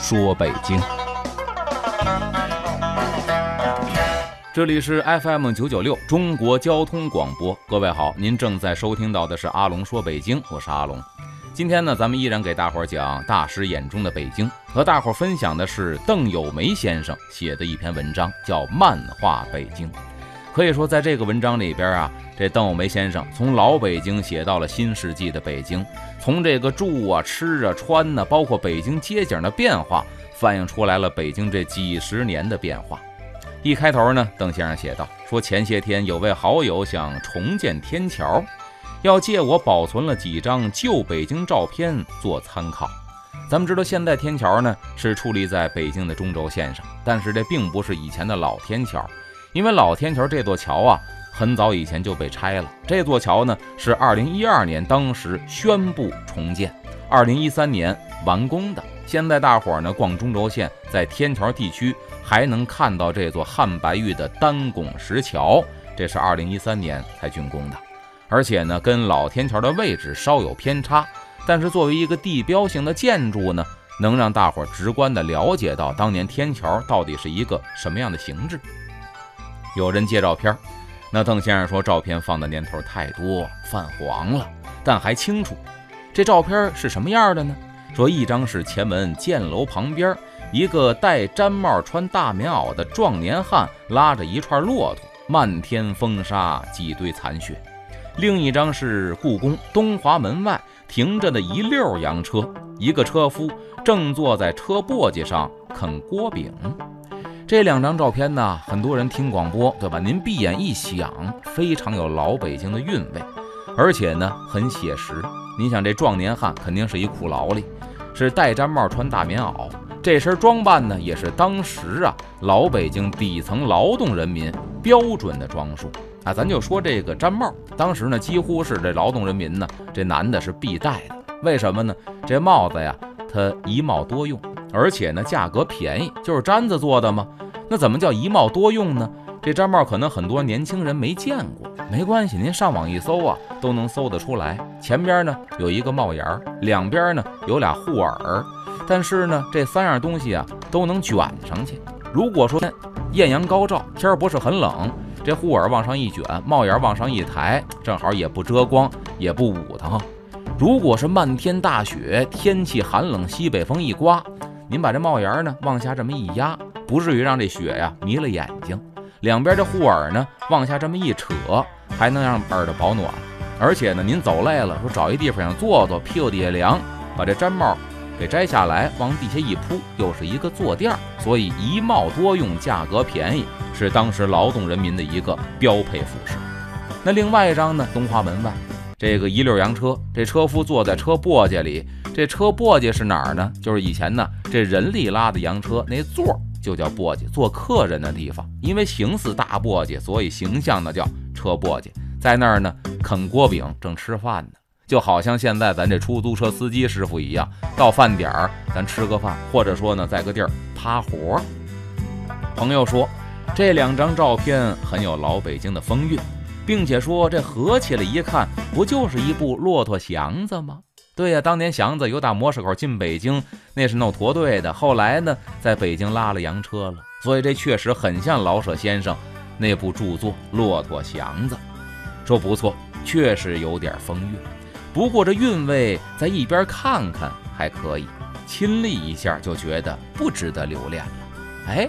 说：“北京，这里是 FM 九九六中国交通广播。各位好，您正在收听到的是阿龙说北京，我是阿龙。今天呢，咱们依然给大伙儿讲大师眼中的北京，和大伙儿分享的是邓友梅先生写的一篇文章，叫《漫画北京》。可以说，在这个文章里边啊。”这邓友梅先生从老北京写到了新世纪的北京，从这个住啊、吃啊、穿呢，包括北京街景的变化，反映出来了北京这几十年的变化。一开头呢，邓先生写道：“说前些天有位好友想重建天桥，要借我保存了几张旧北京照片做参考。咱们知道，现在天桥呢是矗立在北京的中轴线上，但是这并不是以前的老天桥，因为老天桥这座桥啊。”很早以前就被拆了。这座桥呢，是二零一二年当时宣布重建，二零一三年完工的。现在大伙儿呢逛中轴线，在天桥地区还能看到这座汉白玉的单拱石桥，这是二零一三年才竣工的。而且呢，跟老天桥的位置稍有偏差，但是作为一个地标性的建筑呢，能让大伙儿直观的了解到当年天桥到底是一个什么样的形制。有人借照片。那邓先生说，照片放的年头太多，泛黄了，但还清楚。这照片是什么样的呢？说一张是前门箭楼旁边一个戴毡帽、穿大棉袄的壮年汉拉着一串骆驼，漫天风沙，几堆残雪；另一张是故宫东华门外停着的一溜洋车，一个车夫正坐在车簸箕上啃锅饼。这两张照片呢，很多人听广播，对吧？您闭眼一想，非常有老北京的韵味，而且呢，很写实。您想，这壮年汉肯定是一苦劳力，是戴毡帽、穿大棉袄，这身装扮呢，也是当时啊老北京底层劳动人民标准的装束啊。咱就说这个毡帽，当时呢，几乎是这劳动人民呢，这男的是必戴的。为什么呢？这帽子呀，它一帽多用。而且呢，价格便宜，就是毡子做的吗？那怎么叫一帽多用呢？这毡帽可能很多年轻人没见过，没关系，您上网一搜啊，都能搜得出来。前边呢有一个帽檐儿，两边呢有俩护耳，但是呢这三样东西啊都能卷上去。如果说艳阳高照，天儿不是很冷，这护耳往上一卷，帽檐往上一抬，正好也不遮光，也不捂腾。如果是漫天大雪，天气寒冷，西北风一刮。您把这帽檐呢往下这么一压，不至于让这雪呀迷了眼睛。两边这护耳呢往下这么一扯，还能让耳朵保暖。而且呢，您走累了，说找一地方想坐坐，屁股底下凉，把这毡帽给摘下来，往地下一铺，又是一个坐垫儿。所以一帽多用，价格便宜，是当时劳动人民的一个标配服饰。那另外一张呢，东华门外这个一溜洋车，这车夫坐在车簸箕里。这车簸箕是哪儿呢？就是以前呢，这人力拉的洋车那座就叫簸箕，坐客人的地方。因为形似大簸箕，所以形象的叫车簸箕。在那儿呢，啃锅饼，正吃饭呢，就好像现在咱这出租车司机师傅一样，到饭点儿咱吃个饭，或者说呢，在个地儿趴活。朋友说，这两张照片很有老北京的风韵，并且说这合起来一看，不就是一部骆驼祥子吗？对呀，当年祥子由打磨石口进北京，那是弄驼队的。后来呢，在北京拉了洋车了，所以这确实很像老舍先生那部著作《骆驼祥子》。说不错，确实有点风韵。不过这韵味在一边看看还可以，亲历一下就觉得不值得留恋了。哎，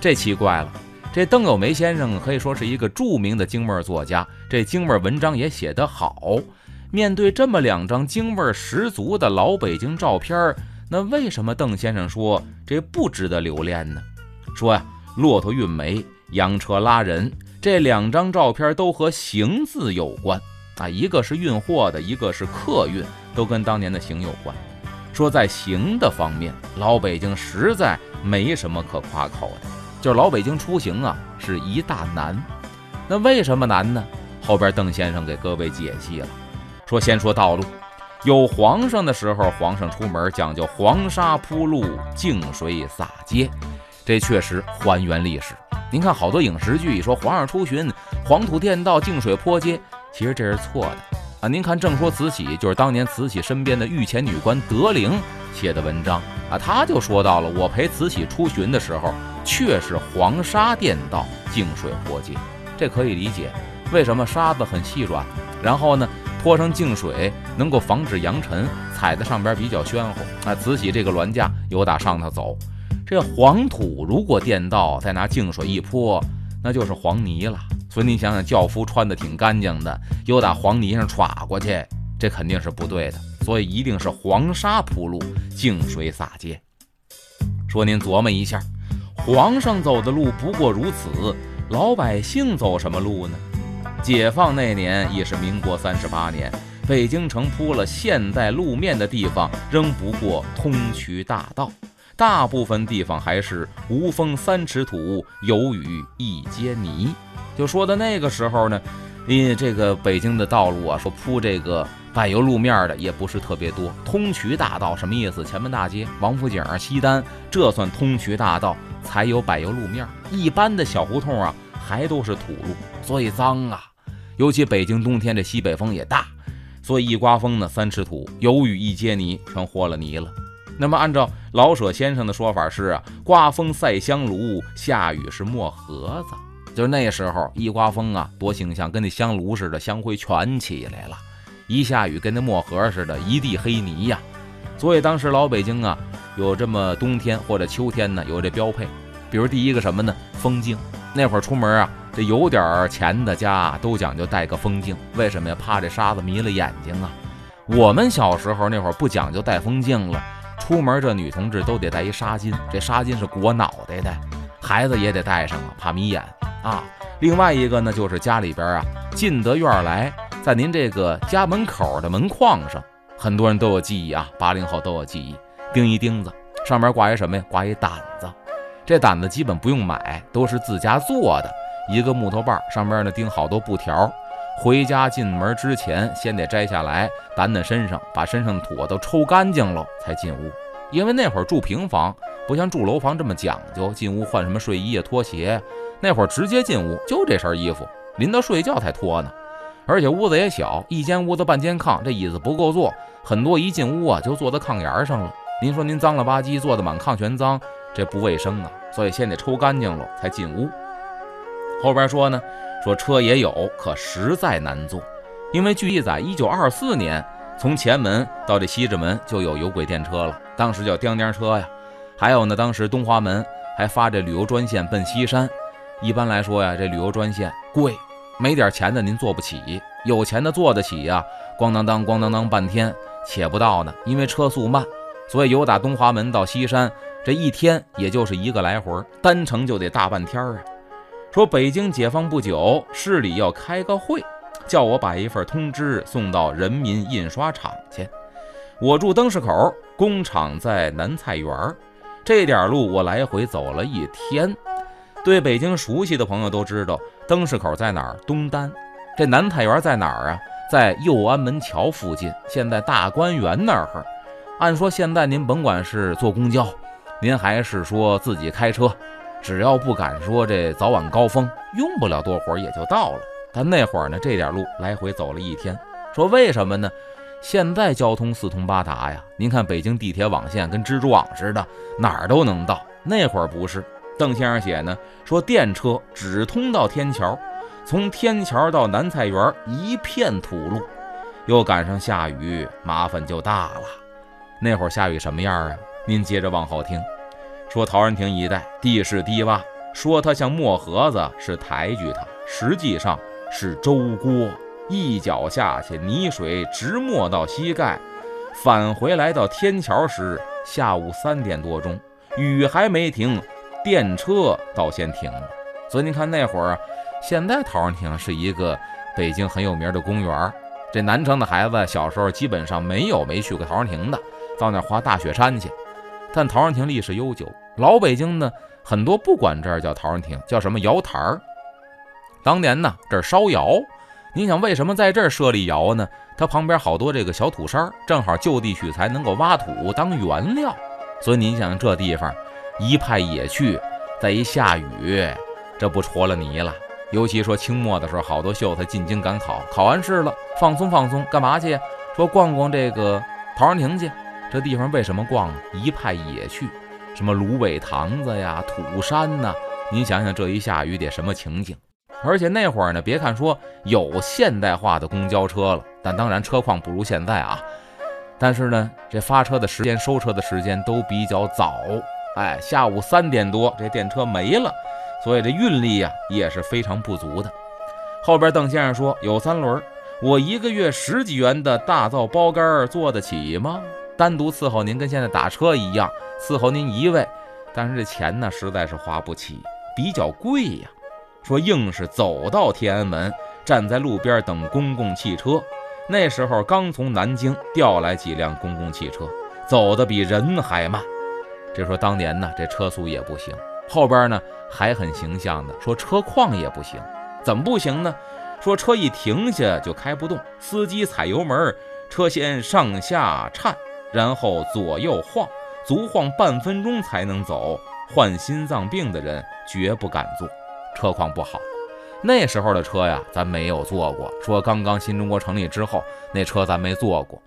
这奇怪了。这邓友梅先生可以说是一个著名的京味儿作家，这京味儿文章也写得好。面对这么两张京味儿十足的老北京照片，那为什么邓先生说这不值得留恋呢？说呀，骆驼运煤，洋车拉人，这两张照片都和“行”字有关啊，一个是运货的，一个是客运，都跟当年的行有关。说在行的方面，老北京实在没什么可夸口的，就是老北京出行啊是一大难。那为什么难呢？后边邓先生给各位解析了，说先说道路，有皇上的时候，皇上出门讲究黄沙铺路，净水洒街，这确实还原历史。您看好多影视剧说皇上出巡，黄土垫道，净水坡街，其实这是错的啊。您看正说慈禧，就是当年慈禧身边的御前女官德龄写的文章啊，他就说到了我陪慈禧出巡的时候，却是黄沙垫道，净水坡街，这可以理解。为什么沙子很细软，然后呢，泼上净水能够防止扬尘，踩在上边比较喧乎。啊，慈禧这个銮驾有打上头走，这黄土如果垫道，再拿净水一泼，那就是黄泥了。所以你想想，轿夫穿的挺干净的，又打黄泥上歘过去，这肯定是不对的。所以一定是黄沙铺路，净水洒街。说您琢磨一下，皇上走的路不过如此，老百姓走什么路呢？解放那年已是民国三十八年，北京城铺了现代路面的地方仍不过通衢大道，大部分地方还是无风三尺土，有雨一阶泥。就说的那个时候呢，因为这个北京的道路啊，说铺这个柏油路面的也不是特别多。通衢大道什么意思？前门大街、王府井、西单，这算通衢大道才有柏油路面。一般的小胡同啊，还都是土路，所以脏啊。尤其北京冬天这西北风也大，所以一刮风呢，三尺土；有雨一接泥，全和了泥了。那么按照老舍先生的说法是啊，刮风赛香炉，下雨是墨盒子。就是那时候一刮风啊，多形象，跟那香炉似的，香灰全起来了；一下雨，跟那墨盒似的，一地黑泥呀。所以当时老北京啊，有这么冬天或者秋天呢，有这标配。比如第一个什么呢？风镜。那会儿出门啊。这有点钱的家都讲究戴个风镜，为什么呀？怕这沙子迷了眼睛啊。我们小时候那会儿不讲究戴风镜了，出门这女同志都得戴一纱巾，这纱巾是裹脑袋的，孩子也得戴上啊，怕迷眼啊。另外一个呢，就是家里边啊，进得院来，在您这个家门口的门框上，很多人都有记忆啊，八零后都有记忆，钉一钉子，上面挂一什么呀？挂一掸子，这掸子基本不用买，都是自家做的。一个木头棒上面呢钉好多布条，回家进门之前先得摘下来掸掸身上，把身上的土都抽干净了才进屋。因为那会儿住平房，不像住楼房这么讲究，进屋换什么睡衣啊、拖鞋。那会儿直接进屋就这身衣服，临到睡觉才脱呢。而且屋子也小，一间屋子半间炕，这椅子不够坐，很多一进屋啊就坐在炕沿上了。您说您脏了吧唧，坐的满炕全脏，这不卫生啊。所以先得抽干净了才进屋。后边说呢，说车也有，可实在难坐，因为据记载，一九二四年从前门到这西直门就有有轨电车了，当时叫颠颠车呀。还有呢，当时东华门还发这旅游专线奔西山。一般来说呀，这旅游专线贵，没点钱的您坐不起，有钱的坐得起呀。咣当当，咣当当，半天且不到呢，因为车速慢，所以有打东华门到西山，这一天也就是一个来回，单程就得大半天啊。说北京解放不久，市里要开个会，叫我把一份通知送到人民印刷厂去。我住灯市口，工厂在南菜园儿，这点路我来回走了一天。对北京熟悉的朋友都知道，灯市口在哪儿？东单。这南菜园在哪儿啊？在右安门桥附近，现在大观园那儿。按说现在您甭管是坐公交，您还是说自己开车。只要不敢说这早晚高峰，用不了多会儿也就到了。但那会儿呢，这点路来回走了一天。说为什么呢？现在交通四通八达呀，您看北京地铁网线跟蜘蛛网似的，哪儿都能到。那会儿不是，邓先生写呢，说电车只通到天桥，从天桥到南菜园一片土路，又赶上下雨，麻烦就大了。那会儿下雨什么样啊？您接着往后听。说陶然亭一带地势低洼，说它像墨盒子是抬举它，实际上是周锅。一脚下去，泥水直没到膝盖。返回来到天桥时，下午三点多钟，雨还没停，电车倒先停了。所以您看那会儿，现在陶然亭是一个北京很有名的公园。这南城的孩子小时候基本上没有没去过陶然亭的。到那儿滑大雪山去。但陶然亭历史悠久，老北京呢很多不管这儿叫陶然亭，叫什么窑台儿。当年呢这儿烧窑，你想为什么在这儿设立窑呢？它旁边好多这个小土山，正好就地取材，能够挖土当原料。所以您想这地方一派野趣，再一下雨，这不戳了泥了。尤其说清末的时候，好多秀才进京赶考，考完试了放松放松，干嘛去？说逛逛这个陶然亭去。这地方为什么逛？一派野趣，什么芦苇塘子呀、土山呐，您想想这一下雨得什么情景？而且那会儿呢，别看说有现代化的公交车了，但当然车况不如现在啊。但是呢，这发车的时间、收车的时间都比较早，哎，下午三点多这电车没了，所以这运力呀也是非常不足的。后边邓先生说有三轮，我一个月十几元的大灶包干坐得起吗？单独伺候您跟现在打车一样，伺候您一位，但是这钱呢实在是花不起，比较贵呀。说硬是走到天安门，站在路边等公共汽车。那时候刚从南京调来几辆公共汽车，走的比人还慢。这说当年呢，这车速也不行。后边呢还很形象的说车况也不行，怎么不行呢？说车一停下就开不动，司机踩油门，车先上下颤。然后左右晃，足晃半分钟才能走。患心脏病的人绝不敢坐，车况不好。那时候的车呀，咱没有坐过。说刚刚新中国成立之后，那车咱没坐过。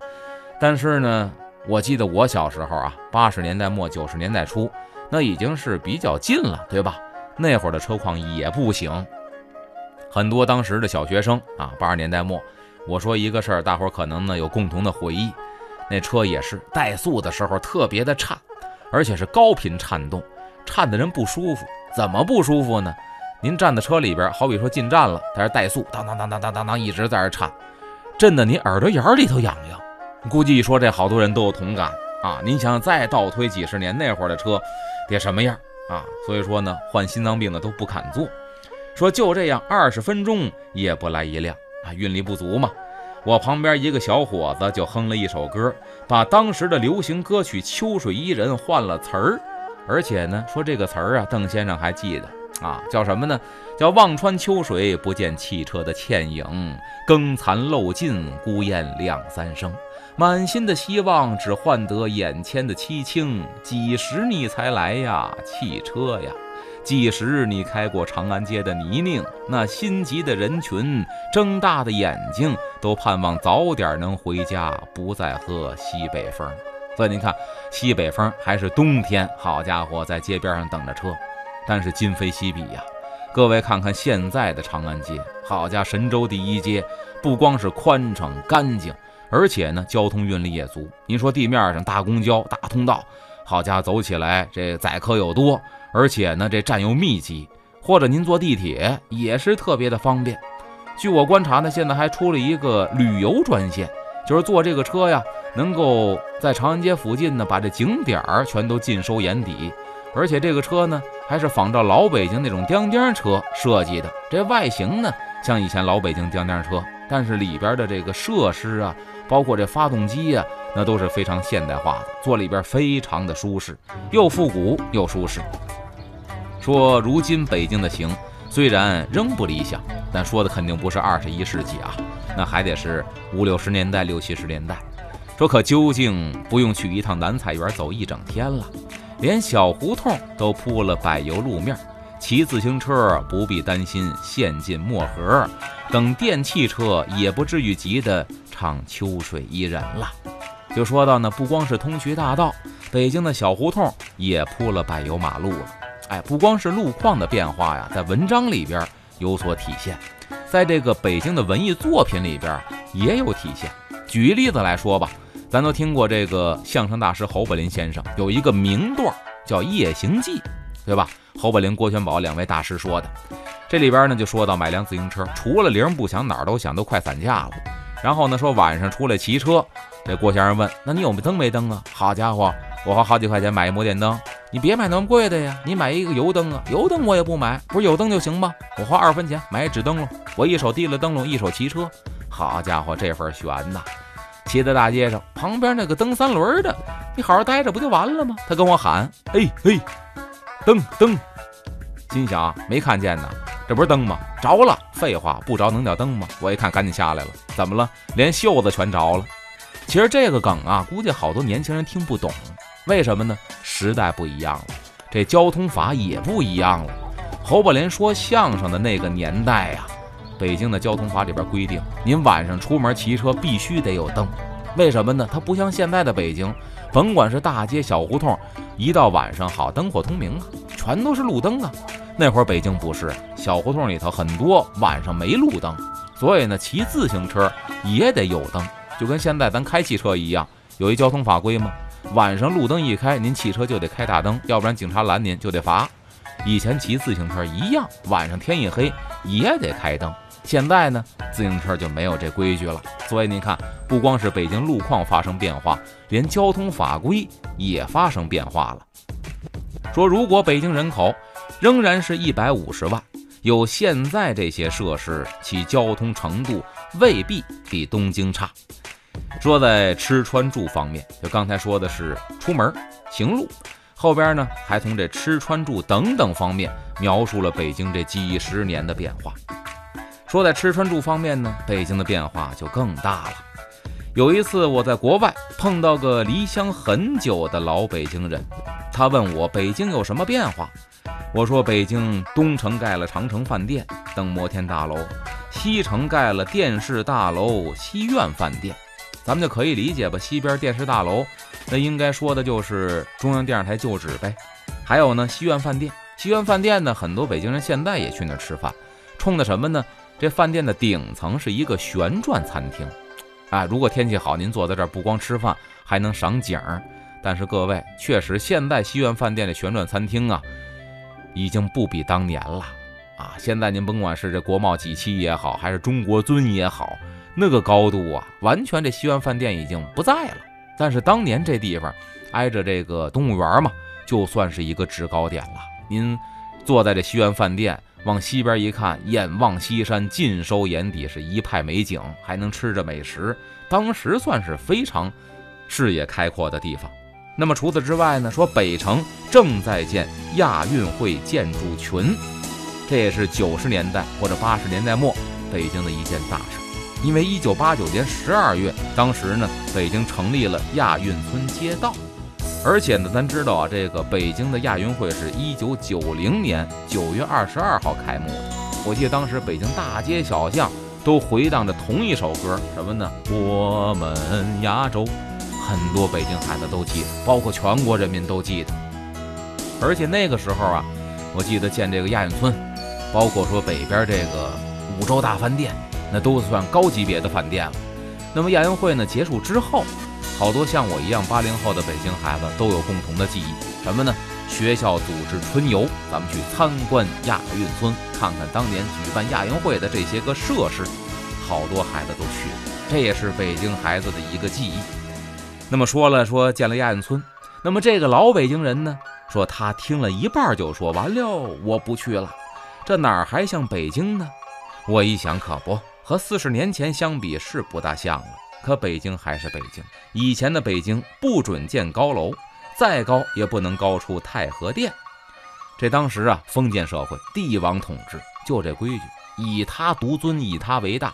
但是呢，我记得我小时候啊，八十年代末九十年代初，那已经是比较近了，对吧？那会儿的车况也不行。很多当时的小学生啊，八十年代末，我说一个事儿，大伙儿可能呢有共同的回忆。那车也是怠速的时候特别的颤，而且是高频颤动，颤的人不舒服。怎么不舒服呢？您站在车里边，好比说进站了，在这怠速，当当当当当当当，一直在这颤，震得你耳朵眼里头痒痒。估计一说这好多人都有同感啊。您想再倒推几十年那会儿的车得什么样啊？所以说呢，患心脏病的都不敢坐。说就这样，二十分钟也不来一辆啊，运力不足嘛。我旁边一个小伙子就哼了一首歌，把当时的流行歌曲《秋水伊人》换了词儿，而且呢，说这个词儿啊，邓先生还记得啊，叫什么呢？叫望穿秋水不见汽车的倩影，更残漏尽孤雁两三声，满心的希望只换得眼前的凄清，几时你才来呀，汽车呀？几时你开过长安街的泥泞？那心急的人群，睁大的眼睛，都盼望早点能回家，不再喝西北风。所以您看，西北风还是冬天，好家伙，在街边上等着车。但是今非昔比呀，各位看看现在的长安街，好家，神州第一街，不光是宽敞干净，而且呢，交通运力也足。您说地面上大公交、大通道，好家伙，走起来这载客又多。而且呢，这站又密集，或者您坐地铁也是特别的方便。据我观察呢，现在还出了一个旅游专线，就是坐这个车呀，能够在长安街附近呢，把这景点儿全都尽收眼底。而且这个车呢，还是仿照老北京那种颠颠车设计的，这外形呢像以前老北京颠颠车，但是里边的这个设施啊，包括这发动机呀，那都是非常现代化的，坐里边非常的舒适，又复古又舒适。说如今北京的行虽然仍不理想，但说的肯定不是二十一世纪啊，那还得是五六十年代、六七十年代。说可究竟不用去一趟南菜园走一整天了，连小胡同都铺了柏油路面，骑自行车不必担心陷进墨盒，等电汽车也不至于急得唱秋水伊人了。就说到呢，不光是通衢大道，北京的小胡同也铺了柏油马路了。哎，不光是路况的变化呀，在文章里边有所体现，在这个北京的文艺作品里边也有体现。举一例子来说吧，咱都听过这个相声大师侯宝林先生有一个名段叫《夜行记》，对吧？侯宝林、郭全宝两位大师说的，这里边呢就说到买辆自行车，除了铃不响，哪儿都响，都快散架了。然后呢说晚上出来骑车，这郭先生问：“那你有没灯没灯啊？”好家伙，我花好几块钱买一摩电灯。你别买那么贵的呀，你买一个油灯啊，油灯我也不买，不是有灯就行吗？我花二分钱买一纸灯笼，我一手提了灯笼，一手骑车，好家伙，这份悬呐！骑在大街上，旁边那个蹬三轮的，你好好待着不就完了吗？他跟我喊：“哎嘿，蹬蹬！”心想没看见呢，这不是灯吗？着了！废话，不着能叫灯吗？我一看，赶紧下来了。怎么了？连袖子全着了。其实这个梗啊，估计好多年轻人听不懂。为什么呢？时代不一样了，这交通法也不一样了。侯宝林说相声的那个年代呀，北京的交通法里边规定，您晚上出门骑车必须得有灯。为什么呢？它不像现在的北京，甭管是大街小胡同，一到晚上好灯火通明啊，全都是路灯啊。那会儿北京不是，小胡同里头很多晚上没路灯，所以呢，骑自行车也得有灯，就跟现在咱开汽车一样，有一交通法规吗？晚上路灯一开，您汽车就得开大灯，要不然警察拦您就得罚。以前骑自行车一样，晚上天一黑也得开灯。现在呢，自行车就没有这规矩了。所以您看，不光是北京路况发生变化，连交通法规也发生变化了。说如果北京人口仍然是一百五十万，有现在这些设施，其交通程度未必比东京差。说在吃穿住方面，就刚才说的是出门行路，后边呢还从这吃穿住等等方面描述了北京这几十年的变化。说在吃穿住方面呢，北京的变化就更大了。有一次我在国外碰到个离乡很久的老北京人，他问我北京有什么变化，我说北京东城盖了长城饭店、等摩天大楼，西城盖了电视大楼、西苑饭店。咱们就可以理解吧，西边电视大楼，那应该说的就是中央电视台旧址呗。还有呢，西苑饭店，西苑饭店呢，很多北京人现在也去那儿吃饭，冲的什么呢？这饭店的顶层是一个旋转餐厅，啊，如果天气好，您坐在这儿不光吃饭，还能赏景儿。但是各位，确实现在西苑饭店的旋转餐厅啊，已经不比当年了啊。现在您甭管是这国贸几期也好，还是中国尊也好。那个高度啊，完全这西苑饭店已经不在了。但是当年这地方挨着这个动物园嘛，就算是一个制高点了。您坐在这西苑饭店，往西边一看，眼望西山，尽收眼底，是一派美景，还能吃着美食，当时算是非常视野开阔的地方。那么除此之外呢，说北城正在建亚运会建筑群，这也是九十年代或者八十年代末北京的一件大事。因为一九八九年十二月，当时呢，北京成立了亚运村街道，而且呢，咱知道啊，这个北京的亚运会是一九九零年九月二十二号开幕的。我记得当时北京大街小巷都回荡着同一首歌，什么呢？我们亚洲，很多北京孩子都记得，包括全国人民都记得。而且那个时候啊，我记得建这个亚运村，包括说北边这个五洲大饭店。那都算高级别的饭店了。那么亚运会呢结束之后，好多像我一样八零后的北京孩子都有共同的记忆，什么呢？学校组织春游，咱们去参观亚运村，看看当年举办亚运会的这些个设施，好多孩子都去了，这也是北京孩子的一个记忆。那么说了说建了亚运村，那么这个老北京人呢，说他听了一半就说完了，我不去了，这哪儿还像北京呢？我一想，可不。和四十年前相比是不大像了，可北京还是北京。以前的北京不准建高楼，再高也不能高出太和殿。这当时啊，封建社会，帝王统治，就这规矩，以他独尊，以他为大。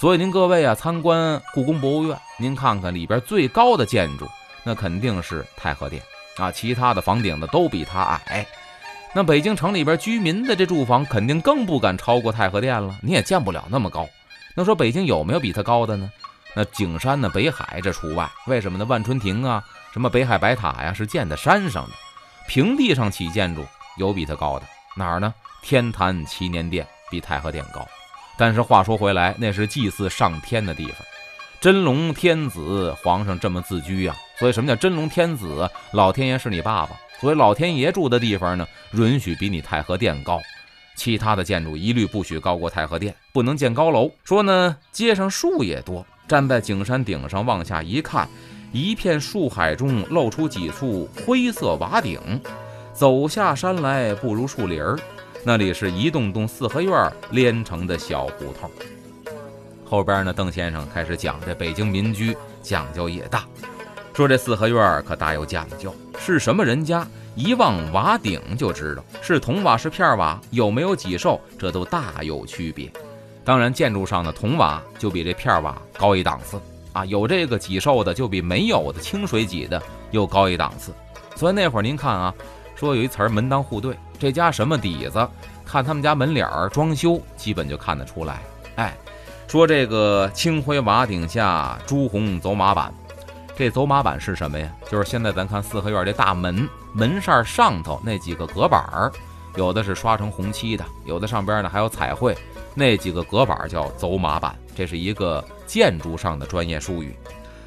所以您各位啊，参观故宫博物院，您看看里边最高的建筑，那肯定是太和殿啊，其他的房顶子都比它矮。那北京城里边居民的这住房，肯定更不敢超过太和殿了，你也建不了那么高。那说北京有没有比它高的呢？那景山呢？北海这除外。为什么呢？万春亭啊，什么北海白塔呀，是建在山上的。平地上起建筑有比它高的哪儿呢？天坛祈年殿比太和殿高。但是话说回来，那是祭祀上天的地方，真龙天子，皇上这么自居呀。所以什么叫真龙天子？老天爷是你爸爸。所以老天爷住的地方呢，允许比你太和殿高。其他的建筑一律不许高过太和殿，不能建高楼。说呢，街上树也多，站在景山顶上往下一看，一片树海中露出几簇灰色瓦顶。走下山来不如树林儿，那里是一栋栋四合院连成的小胡同。后边呢，邓先生开始讲这北京民居讲究也大。说这四合院可大有讲究，是什么人家？一望瓦顶就知道是铜瓦是片瓦，有没有几兽，这都大有区别。当然，建筑上的铜瓦就比这片瓦高一档次啊，有这个几兽的就比没有的清水几的又高一档次。所以那会儿您看啊，说有一词儿门当户对，这家什么底子？看他们家门脸儿装修，基本就看得出来。哎，说这个青灰瓦顶下朱红走马板。这走马板是什么呀？就是现在咱看四合院这大门门扇上头那几个隔板儿，有的是刷成红漆的，有的上边呢还有彩绘，那几个隔板叫走马板，这是一个建筑上的专业术语。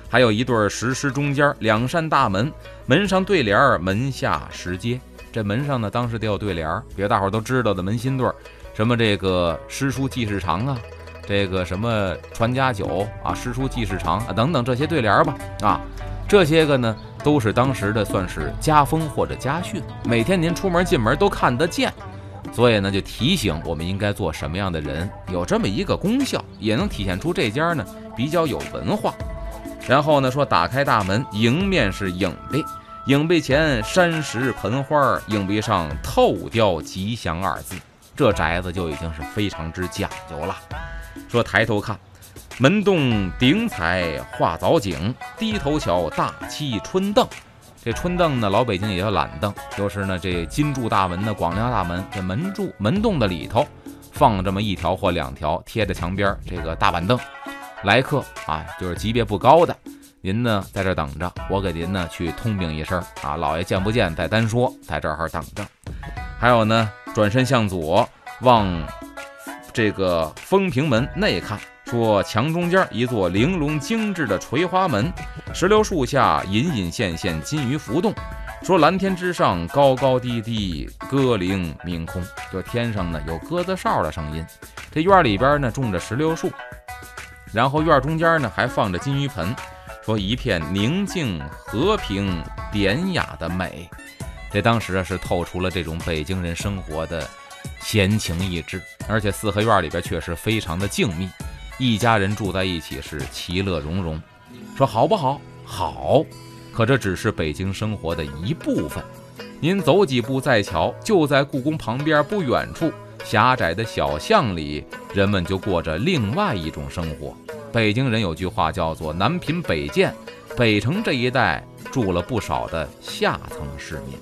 还有一对石狮中间两扇大门，门上对联儿，门下石阶。这门上呢，当时得有对联儿，比如大伙儿都知道的门心对儿，什么这个诗书记事长啊。这个什么传家久啊，诗书记事长啊，等等这些对联儿吧，啊，这些个呢都是当时的算是家风或者家训，每天您出门进门都看得见，所以呢就提醒我们应该做什么样的人，有这么一个功效，也能体现出这家呢比较有文化。然后呢说打开大门，迎面是影壁，影壁前山石盆花，影壁上透雕吉祥二字，这宅子就已经是非常之讲究了。说抬头看，门洞顶彩画藻井，低头瞧大漆春凳。这春凳呢，老北京也叫懒凳，就是呢这金柱大门的广亮大门，这门柱门洞的里头放这么一条或两条贴着墙边这个大板凳。来客啊，就是级别不高的，您呢在这等着，我给您呢去通禀一声啊，老爷见不见再单说，在这儿等着。还有呢，转身向左往。这个风平门内看，说墙中间一座玲珑精致的垂花门，石榴树下隐隐现现金鱼浮动。说蓝天之上高高低低歌铃鸣空，就天上呢有鸽子哨的声音。这院里边呢种着石榴树，然后院中间呢还放着金鱼盆，说一片宁静和平典雅的美。这当时啊是透出了这种北京人生活的。闲情逸致，而且四合院里边确实非常的静谧，一家人住在一起是其乐融融。说好不好？好，可这只是北京生活的一部分。您走几步再瞧，就在故宫旁边不远处狭窄的小巷里，人们就过着另外一种生活。北京人有句话叫做“南贫北贱”，北城这一带住了不少的下层市民。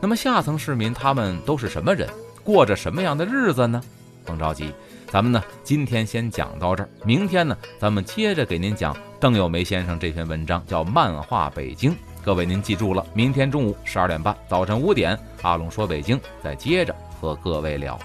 那么下层市民他们都是什么人？过着什么样的日子呢？甭着急，咱们呢今天先讲到这儿，明天呢咱们接着给您讲邓友梅先生这篇文章，叫《漫画北京》。各位您记住了，明天中午十二点半，早晨五点，阿龙说北京，再接着和各位聊。